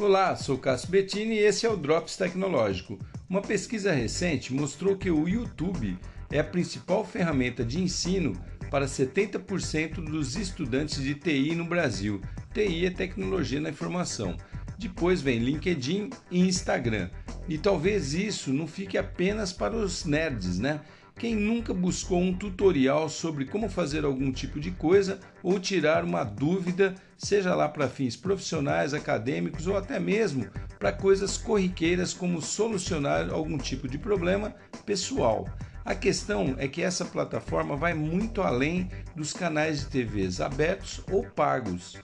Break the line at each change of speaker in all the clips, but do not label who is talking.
Olá, sou Cássio Bettini e esse é o Drops Tecnológico. Uma pesquisa recente mostrou que o YouTube é a principal ferramenta de ensino para 70% dos estudantes de TI no Brasil. TI é tecnologia na informação. Depois vem LinkedIn e Instagram. E talvez isso não fique apenas para os nerds, né? Quem nunca buscou um tutorial sobre como fazer algum tipo de coisa ou tirar uma dúvida, seja lá para fins profissionais, acadêmicos ou até mesmo para coisas corriqueiras como solucionar algum tipo de problema pessoal. A questão é que essa plataforma vai muito além dos canais de TVs abertos ou pagos.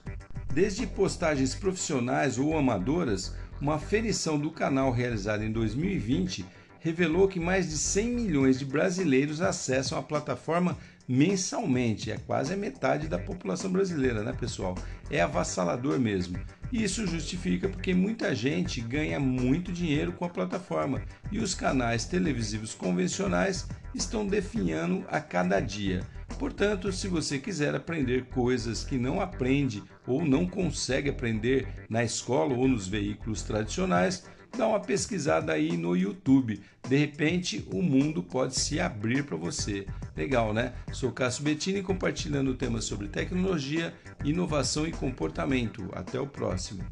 Desde postagens profissionais ou amadoras, uma aferição do canal realizada em 2020 revelou que mais de 100 milhões de brasileiros acessam a plataforma mensalmente. É quase a metade da população brasileira, né, pessoal? É avassalador mesmo. E isso justifica porque muita gente ganha muito dinheiro com a plataforma e os canais televisivos convencionais estão definhando a cada dia. Portanto, se você quiser aprender coisas que não aprende ou não consegue aprender na escola ou nos veículos tradicionais, dá uma pesquisada aí no YouTube. De repente, o mundo pode se abrir para você. Legal, né? Sou Cássio Bettini compartilhando temas sobre tecnologia, inovação e comportamento. Até o próximo.